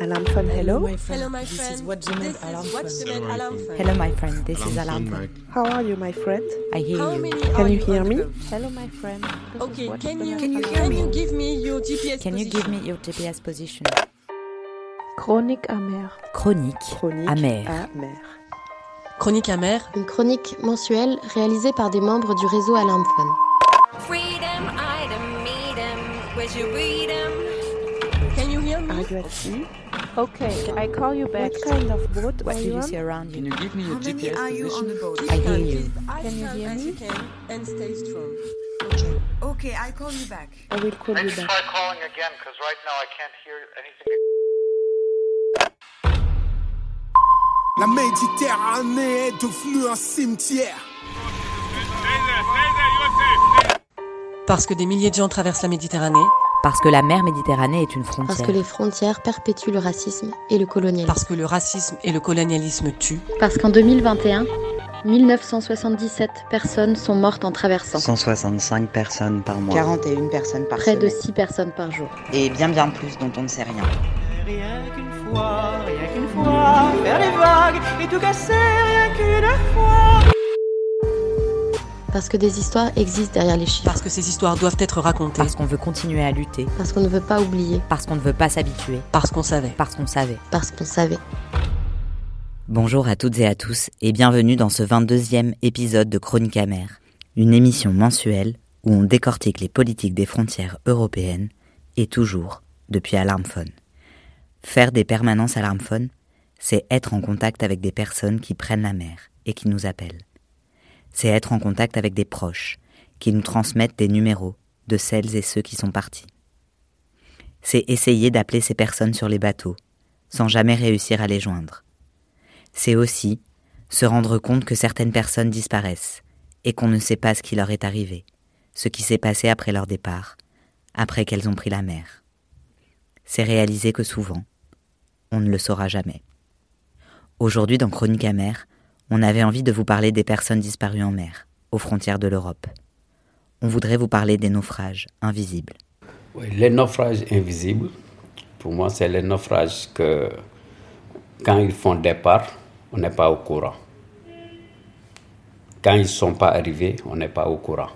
Alarm phone, hello? Hello, my friend. This is what alarm alarm. Hello, my friend. This is Alarm Phone. How are you, my friend? I hear How you. many Can are you hear me? Hello, my friend. This Okay, can you, can you, can you give me your GPS Can you position? give me your GPS position? Chronique amère. Chronique Chronique amère. amère. Chronique amère. Une chronique mensuelle réalisée par des membres du réseau Alarmphone. Freedom, item, meet 'em. Where's your freedom? Are sea? Okay, I call you back. What kind of boat What are you you on? see around you? Can you give me your GPS position? I hear calm, you. please as Can you hear me? and stay strong. Okay, I call you back. I will call you back. try calling again because right now I can't hear anything. La Méditerranée est devenue un cimetière. Parce que des milliers de gens traversent la Méditerranée. Parce que la mer Méditerranée est une Parce frontière. que les frontières perpétuent le racisme et le colonialisme. Parce que le racisme et le colonialisme tuent. Parce qu'en 2021, 1977 personnes sont mortes en traversant. 165 personnes par mois. 41 personnes par Près de semaine. 6 personnes par jour. Et bien bien plus dont on ne sait rien. Rien qu'une fois, rien qu'une fois, faire les vagues et tout casser, rien qu'une fois. Parce que des histoires existent derrière les chiffres. Parce que ces histoires doivent être racontées. Parce qu'on veut continuer à lutter. Parce qu'on ne veut pas oublier. Parce qu'on ne veut pas s'habituer. Parce qu'on savait. Parce qu'on savait. Parce qu'on savait. Bonjour à toutes et à tous et bienvenue dans ce 22e épisode de Chronique amère, une émission mensuelle où on décortique les politiques des frontières européennes et toujours depuis Alarmphone. Faire des permanences Alarmphone, c'est être en contact avec des personnes qui prennent la mer et qui nous appellent. C'est être en contact avec des proches qui nous transmettent des numéros de celles et ceux qui sont partis. C'est essayer d'appeler ces personnes sur les bateaux sans jamais réussir à les joindre c'est aussi se rendre compte que certaines personnes disparaissent et qu'on ne sait pas ce qui leur est arrivé, ce qui s'est passé après leur départ, après qu'elles ont pris la mer. C'est réaliser que souvent, on ne le saura jamais. Aujourd'hui dans Chronique amère, on avait envie de vous parler des personnes disparues en mer, aux frontières de l'Europe. On voudrait vous parler des naufrages invisibles. Oui, les naufrages invisibles, pour moi, c'est les naufrages que, quand ils font départ, on n'est pas au courant. Quand ils ne sont pas arrivés, on n'est pas au courant.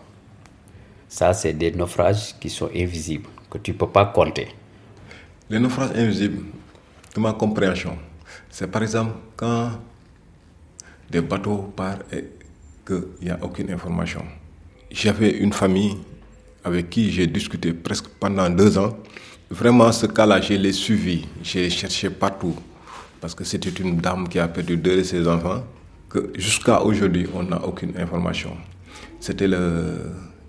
Ça, c'est des naufrages qui sont invisibles, que tu ne peux pas compter. Les naufrages invisibles, de ma compréhension, c'est par exemple quand des bateaux partent et qu'il n'y a aucune information. J'avais une famille avec qui j'ai discuté presque pendant deux ans. Vraiment, ce cas-là, je l'ai suivi, j'ai cherché partout. Parce que c'était une dame qui a perdu deux de ses enfants, que jusqu'à aujourd'hui, on n'a aucune information. C'était.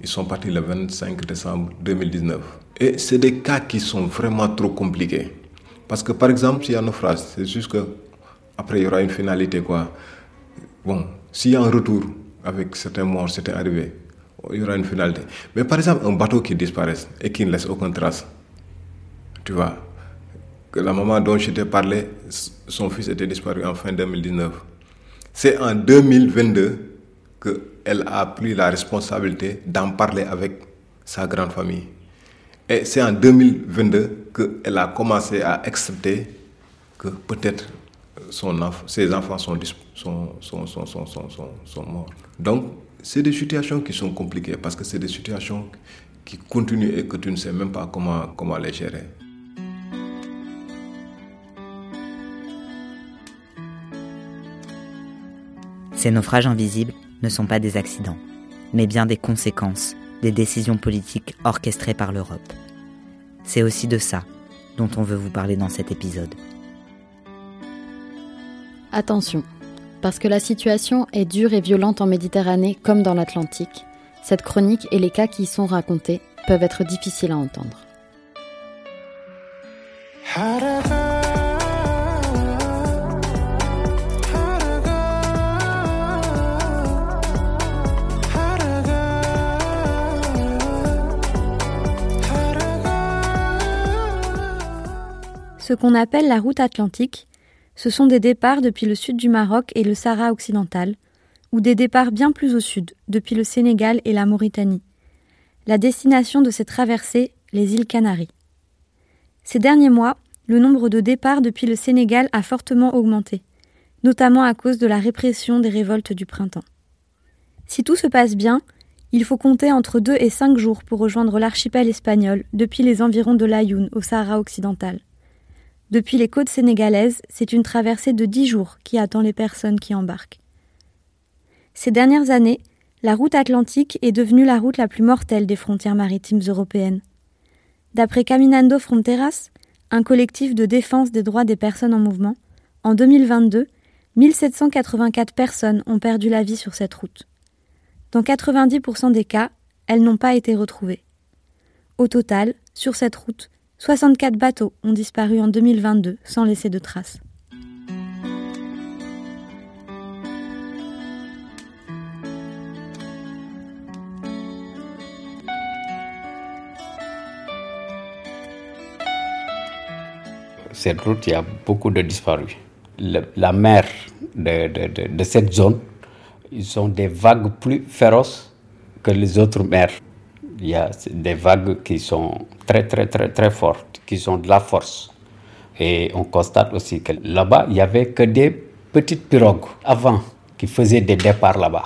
Ils sont partis le 25 décembre 2019. Et c'est des cas qui sont vraiment trop compliqués. Parce que par exemple, s'il y a un naufrage, c'est juste que après il y aura une finalité quoi. Bon, s'il y a un retour avec certains morts, c'était arrivé, il y aura une finalité. Mais par exemple, un bateau qui disparaît et qui ne laisse aucune trace, tu vois, que la maman dont je t'ai parlé, son fils était disparu en fin 2019. C'est en 2022 qu'elle a pris la responsabilité d'en parler avec sa grande famille. Et c'est en 2022 qu'elle a commencé à accepter que peut-être son ses enfants sont, sont morts. Donc, c'est des situations qui sont compliquées parce que c'est des situations qui continuent et que tu ne sais même pas comment, comment les gérer. Ces naufrages invisibles ne sont pas des accidents, mais bien des conséquences des décisions politiques orchestrées par l'Europe. C'est aussi de ça dont on veut vous parler dans cet épisode. Attention, parce que la situation est dure et violente en Méditerranée comme dans l'Atlantique, cette chronique et les cas qui y sont racontés peuvent être difficiles à entendre. Ce qu'on appelle la route atlantique, ce sont des départs depuis le sud du Maroc et le Sahara occidental, ou des départs bien plus au sud, depuis le Sénégal et la Mauritanie. La destination de ces traversées, les îles Canaries. Ces derniers mois, le nombre de départs depuis le Sénégal a fortement augmenté, notamment à cause de la répression des révoltes du printemps. Si tout se passe bien, il faut compter entre deux et cinq jours pour rejoindre l'archipel espagnol depuis les environs de l'Ayoun au Sahara occidental. Depuis les côtes sénégalaises, c'est une traversée de dix jours qui attend les personnes qui embarquent. Ces dernières années, la route atlantique est devenue la route la plus mortelle des frontières maritimes européennes. D'après Caminando Fronteras, un collectif de défense des droits des personnes en mouvement, en 2022, 1784 personnes ont perdu la vie sur cette route. Dans 90% des cas, elles n'ont pas été retrouvées. Au total, sur cette route, 64 bateaux ont disparu en 2022 sans laisser de traces. Cette route, il y a beaucoup de disparus. La mer de, de- de- de cette zone, ils ont des vagues plus féroces que les autres mers. Il y a des vagues qui sont très, très, très, très fortes, qui ont de la force. Et on constate aussi que là-bas, il n'y avait que des petites pirogues avant qui faisaient des départs là-bas.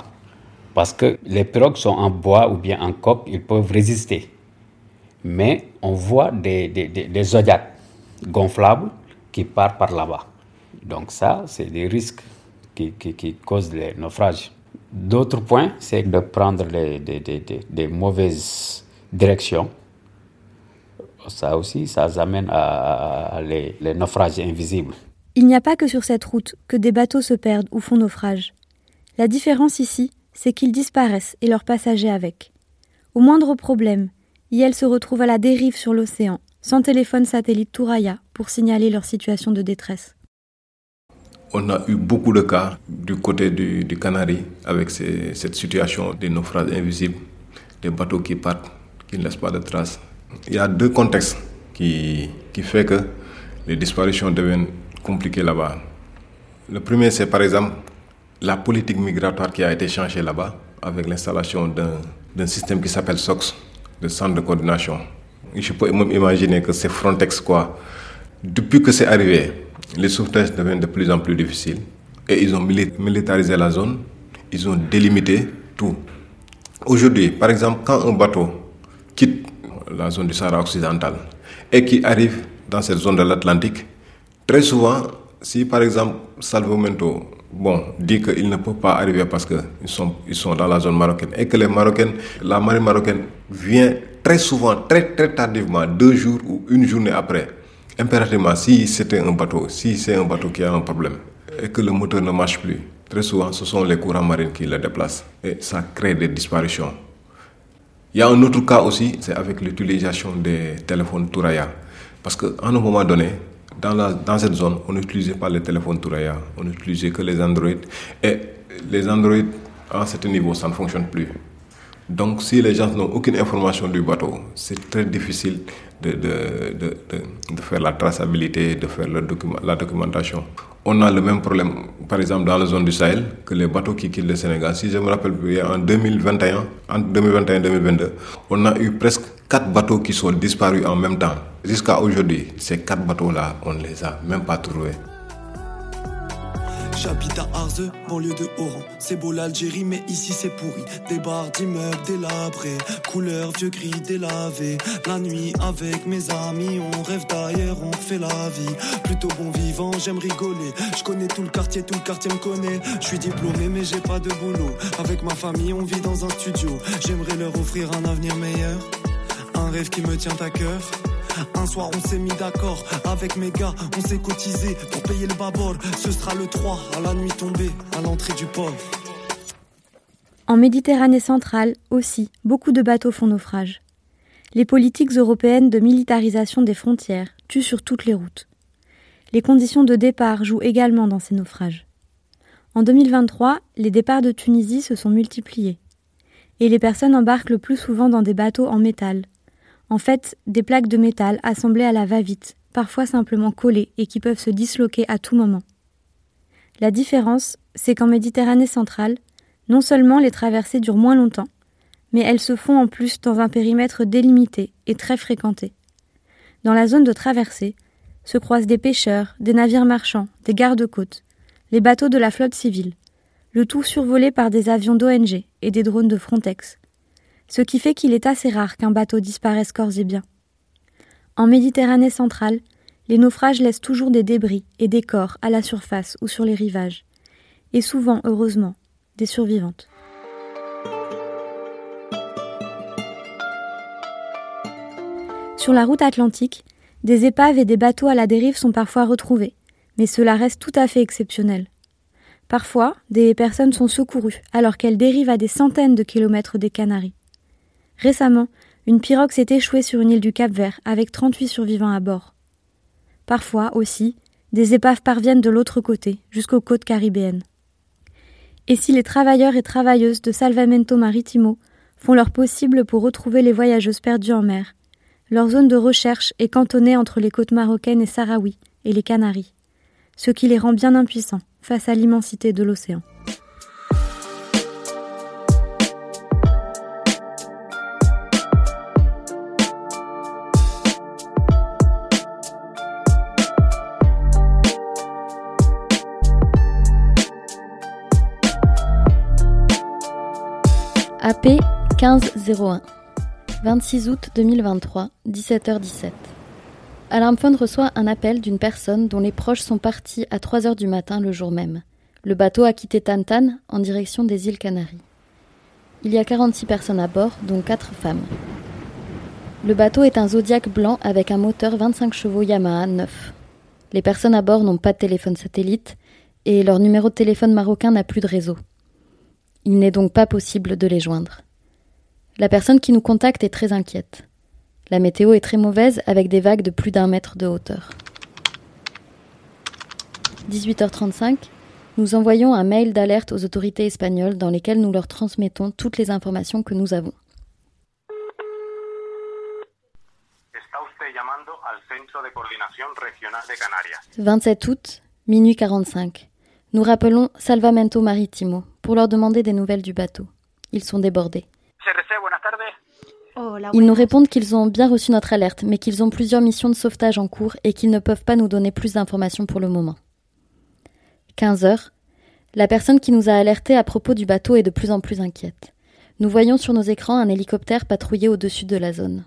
Parce que les pirogues sont en bois ou bien en coque, ils peuvent résister. Mais on voit des, des, des, des zodiacs gonflables qui partent par là-bas. Donc ça, c'est des risques qui, qui causent les naufrages. D'autres points, c'est de prendre les, des, des, des, des mauvaises directions. Ça aussi, ça amène à, les, les naufrages invisibles. Il n'y a pas que sur cette route que des bateaux se perdent ou font naufrage. La différence ici, c'est qu'ils disparaissent et leurs passagers avec. Au moindre problème, IL se retrouvent à la dérive sur l'océan, sans téléphone satellite Touraya pour signaler leur situation de détresse. On a eu beaucoup de cas du côté du, du Canary avec cette situation des naufrages invisibles, des bateaux qui partent, qui ne laissent pas de traces. Il y a deux contextes qui, qui fait que les disparitions deviennent compliquées là-bas. Le premier, c'est par exemple la politique migratoire qui a été changée là-bas avec l'installation d'un système qui s'appelle SOX, le centre de coordination. Je peux même imaginer que c'est Frontex quoi. Depuis que c'est arrivé, les sauvetages deviennent de plus en plus difficiles et ils ont mili- militarisé la zone, ils ont délimité tout. Aujourd'hui, par exemple, quand un bateau quitte la zone du Sahara occidental et qui arrive dans cette zone de l'Atlantique, très souvent, si par exemple Salvamento bon, dit qu'il ne peut pas arriver parce qu'ils sont, ils sont dans la zone marocaine et que les Marocaines, la marine marocaine vient très souvent, très très tardivement, deux jours ou une journée après, impérativement, si c'était un bateau, si c'est un bateau qui a un problème et que le moteur ne marche plus, très souvent ce sont les courants marines qui le déplacent et ça crée des disparitions. Il y a un autre cas aussi, c'est avec l'utilisation des téléphones Touraya. Parce qu'à un moment donné, dans, cette zone, on n'utilisait pas les téléphones Touraya, on n'utilisait que les Android. Et les Android, à certain niveau, ça ne fonctionne plus. Donc, si les gens n'ont aucune information du bateau, c'est très difficile de, de, de, de, faire la traçabilité, de faire la documentation. On a le même problème, par exemple, dans la zone du Sahel, que les bateaux qui quittent le Sénégal. Si je me rappelle bien, en 2021, entre 2021 et 2022, on a eu presque quatre bateaux qui sont disparus en même temps. Jusqu'à aujourd'hui, ces quatre bateaux-là, on ne les a même pas trouvés. J'habite à Arze, banlieue de Oran. C'est beau l'Algérie, mais ici c'est pourri. Des bars d'immeubles délabrés, couleur vieux gris délavé. La nuit avec mes amis, on rêve d'ailleurs, on fait la vie. Plutôt bon vivant, j'aime rigoler. Je connais tout le quartier, tout le quartier me connaît. Je suis diplômé, mais j'ai pas de boulot. Avec ma famille, on vit dans un studio. J'aimerais leur offrir un avenir meilleur. Un rêve qui me tient à cœur. Un soir on s'est mis d'accord avec mes gars, on s'est cotisé pour payer le babord. Ce sera le 3 à la nuit tombée, à l'entrée du port. En Méditerranée centrale aussi, beaucoup de bateaux font naufrage. Les politiques européennes de militarisation des frontières tuent sur toutes les routes. Les conditions de départ jouent également dans ces naufrages. En 2023, les départs de Tunisie se sont multipliés. Et les personnes embarquent le plus souvent dans des bateaux en métal. En fait, des plaques de métal assemblées à la va-vite, parfois simplement collées et qui peuvent se disloquer à tout moment. La différence, c'est qu'en Méditerranée centrale, non seulement les traversées durent moins longtemps, mais elles se font en plus dans un périmètre délimité et très fréquenté. Dans la zone de traversée, se croisent des pêcheurs, des navires marchands, des gardes-côtes, les bateaux de la flotte civile, le tout survolé par des avions d'ONG et des drones de Frontex, ce qui fait qu'il est assez rare qu'un bateau disparaisse corps et bien. En Méditerranée centrale, les naufrages laissent toujours des débris et des corps à la surface ou sur les rivages, et souvent, heureusement, des survivantes. Sur la route atlantique, des épaves et des bateaux à la dérive sont parfois retrouvés, mais cela reste tout à fait exceptionnel. Parfois, des personnes sont secourues alors qu'elles dérivent à des centaines de kilomètres des Canaries. Récemment, une pirogue s'est échouée sur une île du Cap-Vert avec 38 survivants à bord. Parfois aussi, des épaves parviennent de l'autre côté, jusqu'aux côtes caribéennes. Et si les travailleurs et travailleuses de Salvamento Maritimo font leur possible pour retrouver les voyageuses perdues en mer, leur zone de recherche est cantonnée entre les côtes marocaines et sahraouis et les Canaries, ce qui les rend bien impuissants face à l'immensité de l'océan. 1501 26 août 2023, 17h17. Alarmphone reçoit un appel d'une personne dont les proches sont partis à 3 heures du matin le jour même. Le bateau a quitté Tantan en direction des îles Canaries. Il y a 46 personnes à bord, dont 4 femmes. Le bateau est un Zodiac blanc avec un moteur 25 chevaux Yamaha 9. Les personnes à bord n'ont pas de téléphone satellite et leur numéro de téléphone marocain n'a plus de réseau. Il n'est donc pas possible de les joindre. La personne qui nous contacte est très inquiète. La météo est très mauvaise avec des vagues de plus d'un mètre de hauteur. 18h35, nous envoyons un mail d'alerte aux autorités espagnoles dans lesquelles nous leur transmettons toutes les informations que nous avons. 27 août, minuit 45. Nous rappelons Salvamento Maritimo pour leur demander des nouvelles du bateau. Ils sont débordés. Ils nous répondent qu'ils ont bien reçu notre alerte, mais qu'ils ont plusieurs missions de sauvetage en cours et qu'ils ne peuvent pas nous donner plus d'informations pour le moment. 15 heures. La personne qui nous a alertés à propos du bateau est de plus en plus inquiète. Nous voyons sur nos écrans un hélicoptère patrouiller au-dessus de la zone.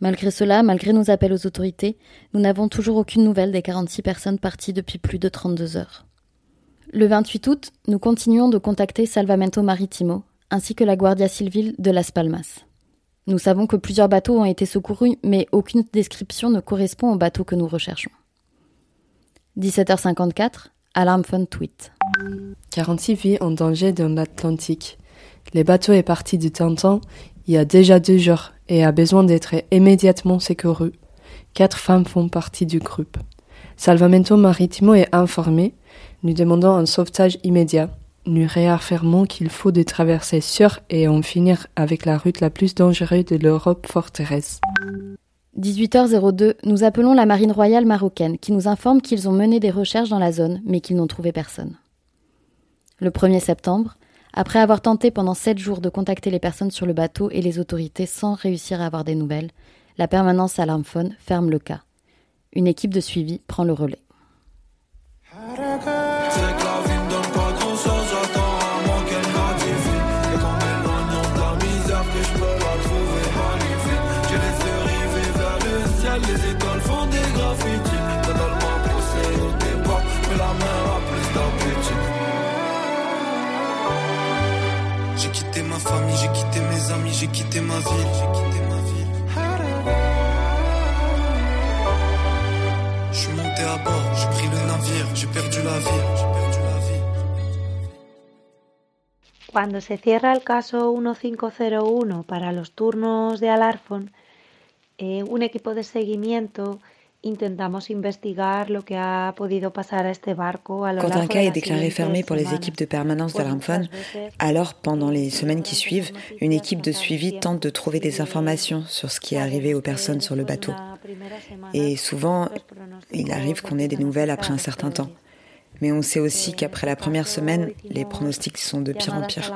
Malgré cela, malgré nos appels aux autorités, nous n'avons toujours aucune nouvelle des 46 personnes parties depuis plus de 32 heures. Le 28 août, nous continuons de contacter Salvamento Maritimo, ainsi que la Guardia Civil de Las Palmas. Nous savons que plusieurs bateaux ont été secourus, mais aucune description ne correspond au bateau que nous recherchons. 17h54, Alarm Phone tweet. 46 vies en danger dans l'Atlantique. Le bateau est parti du Tintin il y a déjà deux jours et a besoin d'être immédiatement secouru. Quatre femmes font partie du groupe. Salvamento Maritimo est informé. Nous demandons un sauvetage immédiat. Nous réaffirmons qu'il faut des traversées sûres et en finir avec la route la plus dangereuse de l'Europe forteresse. 18h02, nous appelons la marine royale marocaine qui nous informe qu'ils ont mené des recherches dans la zone mais qu'ils n'ont trouvé personne. Le 1er septembre, après avoir tenté pendant sept jours de contacter les personnes sur le bateau et les autorités sans réussir à avoir des nouvelles, la permanence Alarmphone ferme le cas. Une équipe de suivi prend le relais. Cuando se cierra el caso 1501 para los turnos de Alarfon, eh, un equipo de seguimiento intentamos investigar lo que ha podido pasar a este barco a lo Quand un cas de est déclaré fermé pour les équipes de permanence d'Alarmphone, alors pendant les semaines qui suivent, une équipe de suivi tente de trouver des informations sur ce qui est arrivé aux personnes sur le bateau. Et souvent, il arrive qu'on ait des nouvelles après un certain temps. Mais on sait aussi qu'après la première semaine, les pronostics sont de pire en pire.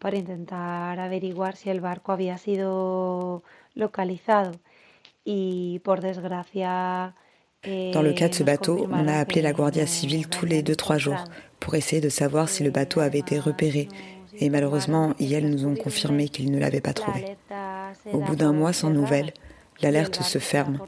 para intentar averiguar si el barco había sido localizado. Desgracia Dans le cas de ce bateau, on a appelé la Guardia Civile tous les 2-3 jours pour essayer de savoir si le bateau avait été repéré. Et malheureusement, ils nous ont confirmé qu'ils ne l'avaient pas trouvé. Au bout d'un mois sans nouvelles, l'alerte se ferme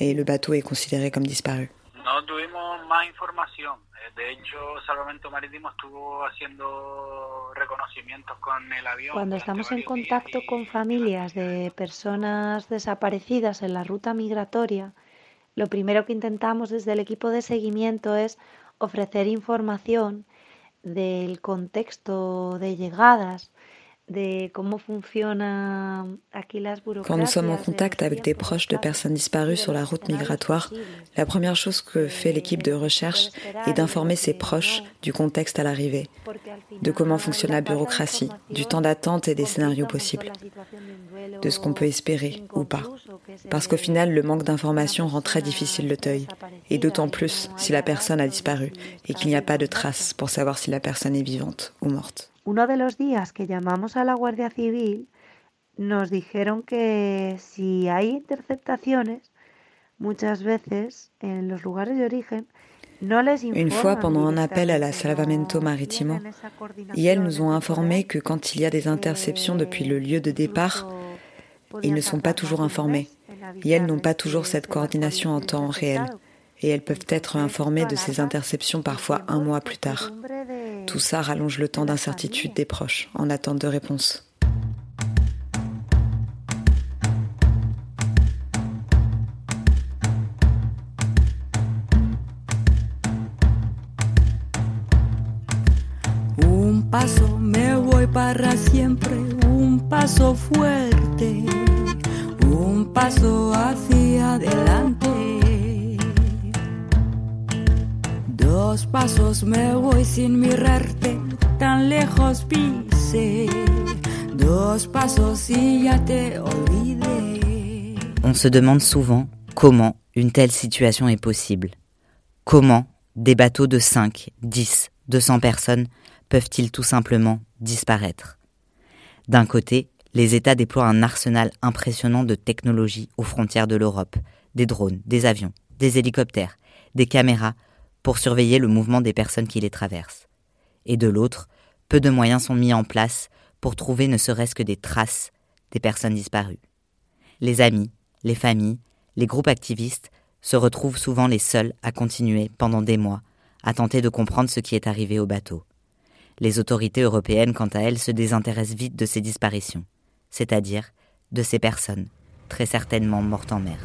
et le bateau est considéré comme disparu. No tuvimos más información. Eh, De hecho, Salvamento Marítimo estuvo haciendo reconocimientos con el avión. Cuando estamos en contacto con familias de personas desaparecidas en la ruta migratoria, lo primero que intentamos desde el equipo de seguimiento es ofrecer información del contexto de llegadas, Quand nous sommes en contact avec des proches de personnes disparues sur la route migratoire, la première chose que fait l'équipe de recherche est d'informer ses proches du contexte à l'arrivée, de comment fonctionne la bureaucratie, du temps d'attente et des scénarios possibles, de ce qu'on peut espérer ou pas. Parce qu'au final, le manque d'informations rend très difficile le deuil, et d'autant plus si la personne a disparu et qu'il n'y a pas de traces pour savoir si la personne est vivante ou morte. Uno de los días que llamamos a la Guardia Civil, nos dijeron que si hay interceptaciones, muchas veces en los lugares de origen, no les Une fois, pendant un appel à la Salvamento Maritimo, IEL nous ont informé que quand il y a des interceptions depuis le lieu de départ, ils ne sont pas toujours informés. IEL n'ont pas toujours cette coordination en temps réel. Et elles peuvent être informées de ces interceptions parfois un mois plus tard. Tout ça rallonge le temps d'incertitude des proches en attente de réponse. Un paso me voy para siempre, un paso fuerte, un paso hacia adelante. On se demande souvent comment une telle situation est possible. Comment des bateaux de 5, 10, 200 personnes peuvent-ils tout simplement disparaître? D'un côté, les États déploient un arsenal impressionnant de technologies aux frontières de l'Europe, des drones, des avions, des hélicoptères, des caméras pour surveiller le mouvement des personnes qui les traversent. Et de l'autre, peu de moyens sont mis en place pour trouver ne serait-ce que des traces des personnes disparues. Les amis, les familles, les groupes activistes se retrouvent souvent les seuls à continuer pendant des mois à tenter de comprendre ce qui est arrivé au bateau. Les autorités européennes, quant à elles, se désintéressent vite de ces disparitions, c'est-à-dire de ces personnes, très certainement mortes en mer.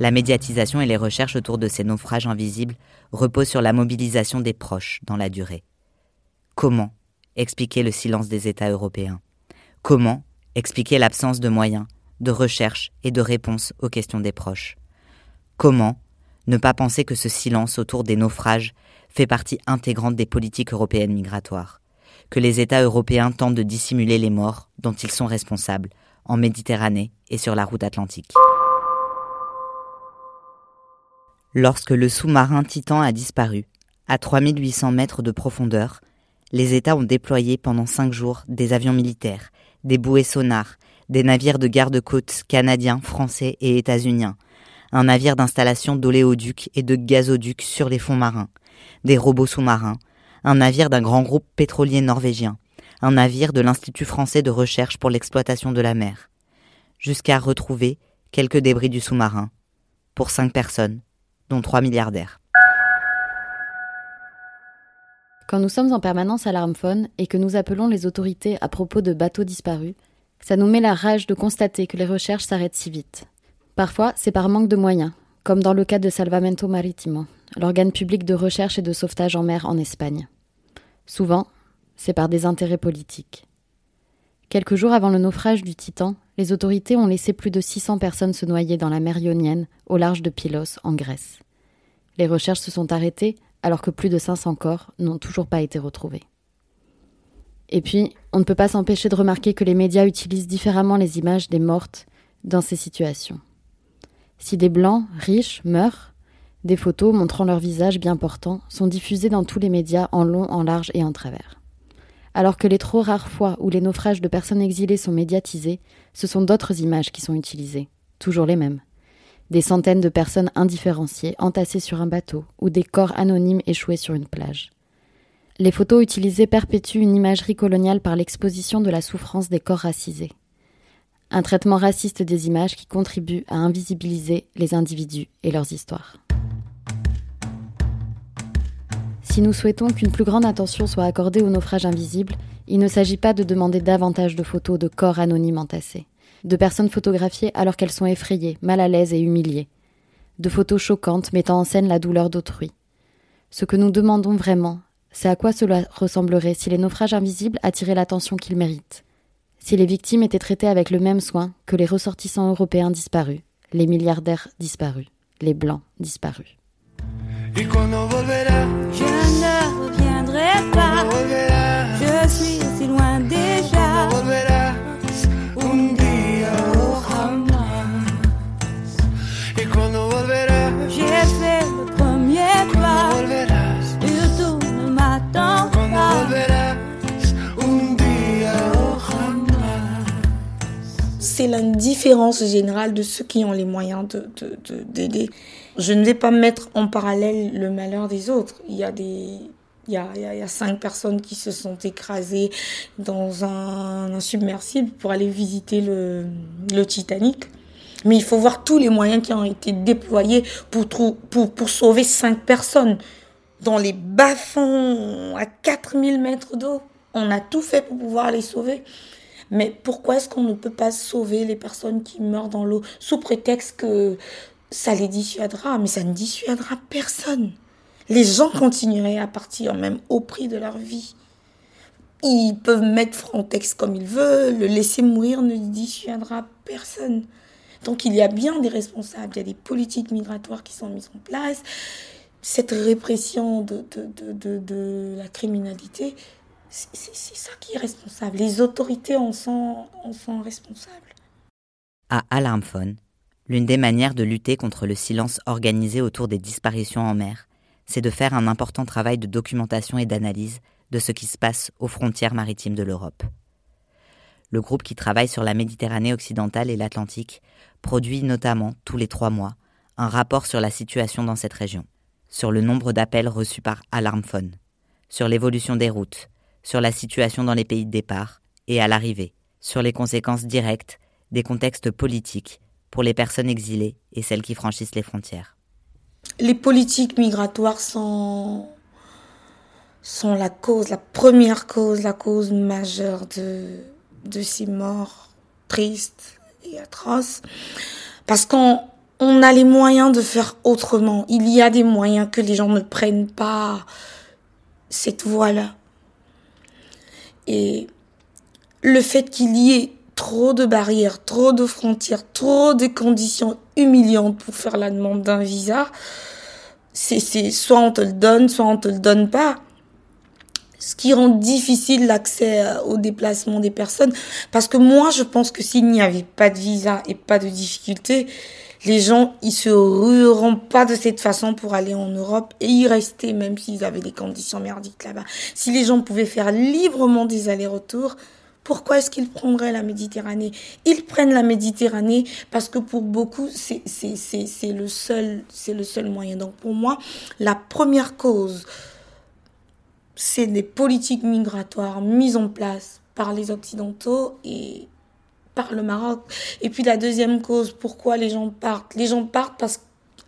La médiatisation et les recherches autour de ces naufrages invisibles reposent sur la mobilisation des proches dans la durée. Comment expliquer le silence des États européens? Comment expliquer l'absence de moyens, de recherche et de réponses aux questions des proches? Comment ne pas penser que ce silence autour des naufrages fait partie intégrante des politiques européennes migratoires? Que les États européens tentent de dissimuler les morts dont ils sont responsables en Méditerranée et sur la route atlantique? Lorsque le sous-marin Titan a disparu, à 3800 mètres de profondeur, les États ont déployé pendant cinq jours des avions militaires, des bouées sonars, des navires de garde-côte canadiens, français et états-uniens, un navire d'installation d'oléoducs et de gazoducs sur les fonds marins, des robots sous-marins, un navire d'un grand groupe pétrolier norvégien, un navire de l'Institut français de recherche pour l'exploitation de la mer, jusqu'à retrouver quelques débris du sous-marin, pour cinq personnes, dont trois milliardaires. Quand nous sommes en permanence à l'armphone et que nous appelons les autorités à propos de bateaux disparus, ça nous met la rage de constater que les recherches s'arrêtent si vite. Parfois, c'est par manque de moyens, comme dans le cas de Salvamento Maritimo, l'organe public de recherche et de sauvetage en mer en Espagne. Souvent, c'est par des intérêts politiques. Quelques jours avant le naufrage du Titan, les autorités ont laissé plus de 600 personnes se noyer dans la mer Ionienne, au large de Pylos, en Grèce. Les recherches se sont arrêtées alors que plus de 500 corps n'ont toujours pas été retrouvés. Et puis, on ne peut pas s'empêcher de remarquer que les médias utilisent différemment les images des mortes dans ces situations. Si des blancs riches meurent, des photos montrant leur visage bien portant sont diffusées dans tous les médias en long, en large et en travers. Alors que les trop rares fois où les naufrages de personnes exilées sont médiatisés, ce sont d'autres images qui sont utilisées, toujours les mêmes. Des centaines de personnes indifférenciées entassées sur un bateau ou des corps anonymes échoués sur une plage. Les photos utilisées perpétuent une imagerie coloniale par l'exposition de la souffrance des corps racisés. Un traitement raciste des images qui contribue à invisibiliser les individus et leurs histoires. Si nous souhaitons qu'une plus grande attention soit accordée aux naufrages invisibles, il ne s'agit pas de demander davantage de photos de corps anonymes entassés, de personnes photographiées alors qu'elles sont effrayées, mal à l'aise et humiliées, de photos choquantes mettant en scène la douleur d'autrui. Ce que nous demandons vraiment, c'est à quoi cela ressemblerait si les naufrages invisibles attiraient l'attention qu'ils méritent, si les victimes étaient traitées avec le même soin que les ressortissants européens disparus, les milliardaires disparus, les blancs disparus. Y cuando volverá, je ne reviendrai pas. Je suis si loin déjà. volverás un día o jamás. Y cuando volverás, j'ai fait le premier pas. volverás, surtout ne m'attends pas. volverás. C'est l'indifférence générale de ceux qui ont les moyens de, de, de- d'aider. Je ne vais pas mettre en parallèle le malheur des autres. Il y a des, il y a, il y a- cinq personnes qui se sont écrasées dans un, submersible pour aller visiter le, Titanic. Mais il faut voir tous les moyens qui ont été déployés pour, pour, pour sauver cinq personnes dans les bas-fonds à 4000 mètres d'eau. On a tout fait pour pouvoir les sauver. Mais pourquoi est-ce qu'on ne peut pas sauver les personnes qui meurent dans l'eau sous prétexte que ça les dissuadera Mais ça ne dissuadera personne. Les gens continueraient à partir même au prix de leur vie. Ils peuvent mettre Frontex comme ils veulent, le laisser mourir ne dissuadera personne. Donc il y a bien des responsables, il y a des politiques migratoires qui sont mises en place. Cette répression de, de, de, de, la criminalité, c'est ça qui est responsable. Les autorités en sont, en sont responsables. À Alarmphone, l'une des manières de lutter contre le silence organisé autour des disparitions en mer, c'est de faire un important travail de documentation et d'analyse de ce qui se passe aux frontières maritimes de l'Europe. Le groupe qui travaille sur la Méditerranée occidentale et l'Atlantique produit notamment, tous les trois mois, un rapport sur la situation dans cette région, sur le nombre d'appels reçus par Alarmphone, sur l'évolution des routes, sur la situation dans les pays de départ et à l'arrivée, sur les conséquences directes des contextes politiques les personnes exilées et celles qui franchissent les frontières. Les politiques migratoires sont, sont la cause, la première cause, la cause majeure de, de ces morts tristes et atroces. Parce qu'on on a les moyens de faire autrement. Il y a des moyens que les gens ne prennent pas cette voie-là. Et le fait qu'il y ait trop de barrières, trop de frontières, trop de conditions humiliantes pour faire la demande d'un visa, c'est, c'est soit on te le donne, soit on te le donne pas. Ce qui rend difficile l'accès euh, au déplacement des personnes. Parce que moi, je pense que s'il n'y avait pas de visa et pas de difficultés, les gens, ils se rueront pas de cette façon pour aller en Europe et y rester, même s'ils avaient des conditions merdiques là-bas. Si les gens pouvaient faire librement des allers-retours, pourquoi est-ce qu'ils prendraient la Méditerranée? Ils prennent la Méditerranée parce que pour beaucoup, c'est, le, seul, le seul moyen. Donc pour moi, la première cause, c'est des politiques migratoires mises en place par les Occidentaux et par le Maroc. Et puis la deuxième cause, pourquoi les gens partent? Les gens partent parce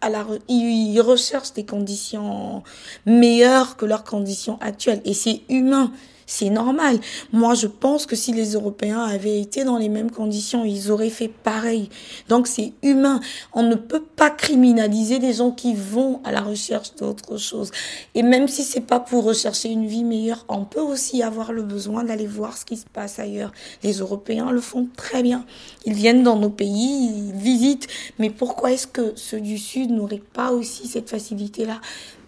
qu'ils recherchent des conditions meilleures que leurs conditions actuelles. Et c'est humain. C'est normal. Moi, je pense que si les Européens avaient été dans les mêmes conditions, ils auraient fait pareil. Donc, c'est humain. On ne peut pas criminaliser des gens qui vont à la recherche d'autre chose. Et même si c'est pas pour rechercher une vie meilleure, on peut aussi avoir le besoin d'aller voir ce qui se passe ailleurs. Les Européens le font très bien. Ils viennent dans nos pays, ils visitent. Mais pourquoi est-ce que ceux du Sud n'auraient pas aussi cette facilité-là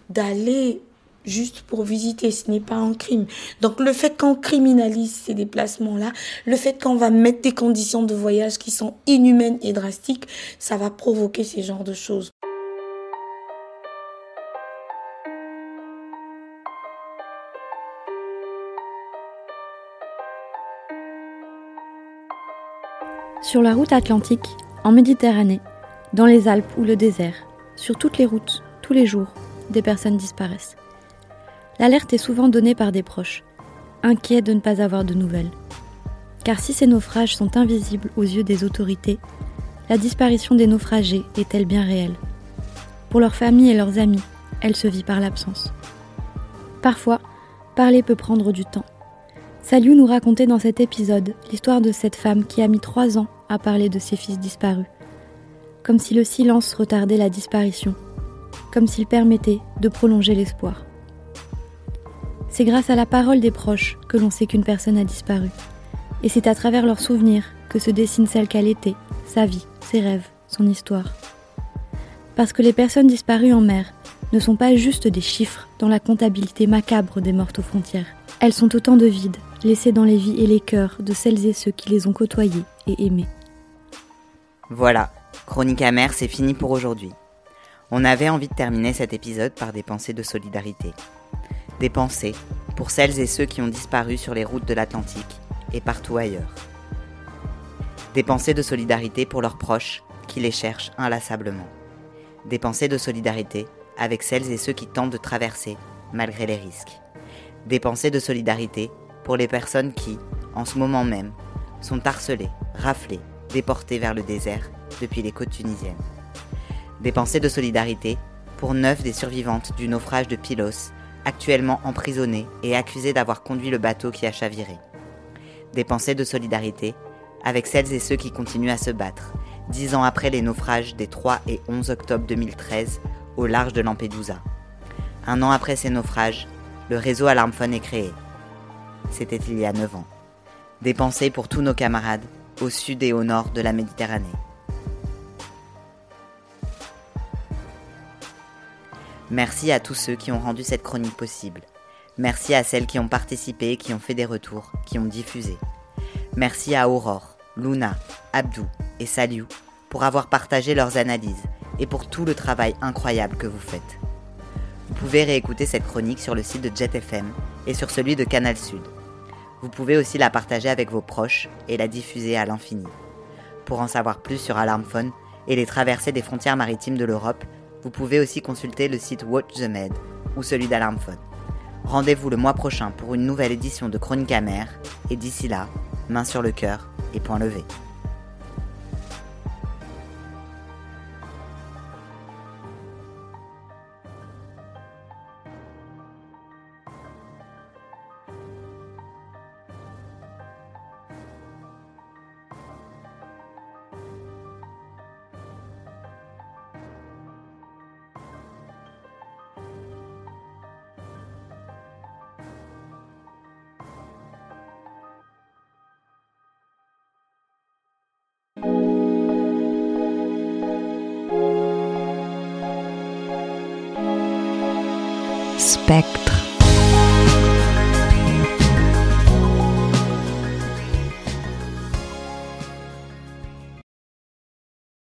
d'aller juste pour visiter, ce n'est pas un crime. Donc le fait qu'on criminalise ces déplacements-là, le fait qu'on va mettre des conditions de voyage qui sont inhumaines et drastiques, ça va provoquer ces genres de choses. Sur la route atlantique, en Méditerranée, dans les Alpes ou le désert, sur toutes les routes, tous les jours, des personnes disparaissent. L'alerte est souvent donnée par des proches, inquiets de ne pas avoir de nouvelles. Car si ces naufrages sont invisibles aux yeux des autorités, la disparition des naufragés est-elle bien réelle? Pour leurs familles et leurs amis, elle se vit par l'absence. Parfois, parler peut prendre du temps. Saliou nous racontait dans cet épisode l'histoire de cette femme qui a mis trois ans à parler de ses fils disparus. Comme si le silence retardait la disparition, comme s'il permettait de prolonger l'espoir. C'est grâce à la parole des proches que l'on sait qu'une personne a disparu. Et c'est à travers leurs souvenirs que se dessine celle qu'elle était, sa vie, ses rêves, son histoire. Parce que les personnes disparues en mer ne sont pas juste des chiffres dans la comptabilité macabre des mortes aux frontières. Elles sont autant de vides laissés dans les vies et les cœurs de celles et ceux qui les ont côtoyées et aimées. Voilà, Chronique amère, c'est fini pour aujourd'hui. On avait envie de terminer cet épisode par des pensées de solidarité. Des pensées pour celles et ceux qui ont disparu sur les routes de l'Atlantique et partout ailleurs. Des pensées de solidarité pour leurs proches qui les cherchent inlassablement. Des pensées de solidarité avec celles et ceux qui tentent de traverser malgré les risques. Des pensées de solidarité pour les personnes qui, en ce moment même, sont harcelées, raflées, déportées vers le désert depuis les côtes tunisiennes. Des pensées de solidarité pour neuf des survivantes du naufrage de Pylos, actuellement emprisonnées et accusées d'avoir conduit le bateau qui a chaviré. Des pensées de solidarité avec celles et ceux qui continuent à se battre, dix ans après les naufrages des 3 et 11 octobre 2013 au large de Lampedusa. Un an après ces naufrages, le réseau Alarmphone est créé. C'était il y a 9 ans. Des pensées pour tous nos camarades au sud et au nord de la Méditerranée. Merci à tous ceux qui ont rendu cette chronique possible. Merci à celles qui ont participé, qui ont fait des retours, qui ont diffusé. Merci à Aurore, Luna, Abdou et Saliou pour avoir partagé leurs analyses et pour tout le travail incroyable que vous faites. Vous pouvez réécouter cette chronique sur le site de JetFM et sur celui de Canal Sud. Vous pouvez aussi la partager avec vos proches et la diffuser à l'infini. Pour en savoir plus sur Alarmphone et les traversées des frontières maritimes de l'Europe, vous pouvez aussi consulter le site Watch the Med ou celui d'Alarmphone. Rendez-vous le mois prochain pour une nouvelle édition de Chronique Amère et d'ici là, main sur le cœur et point levé.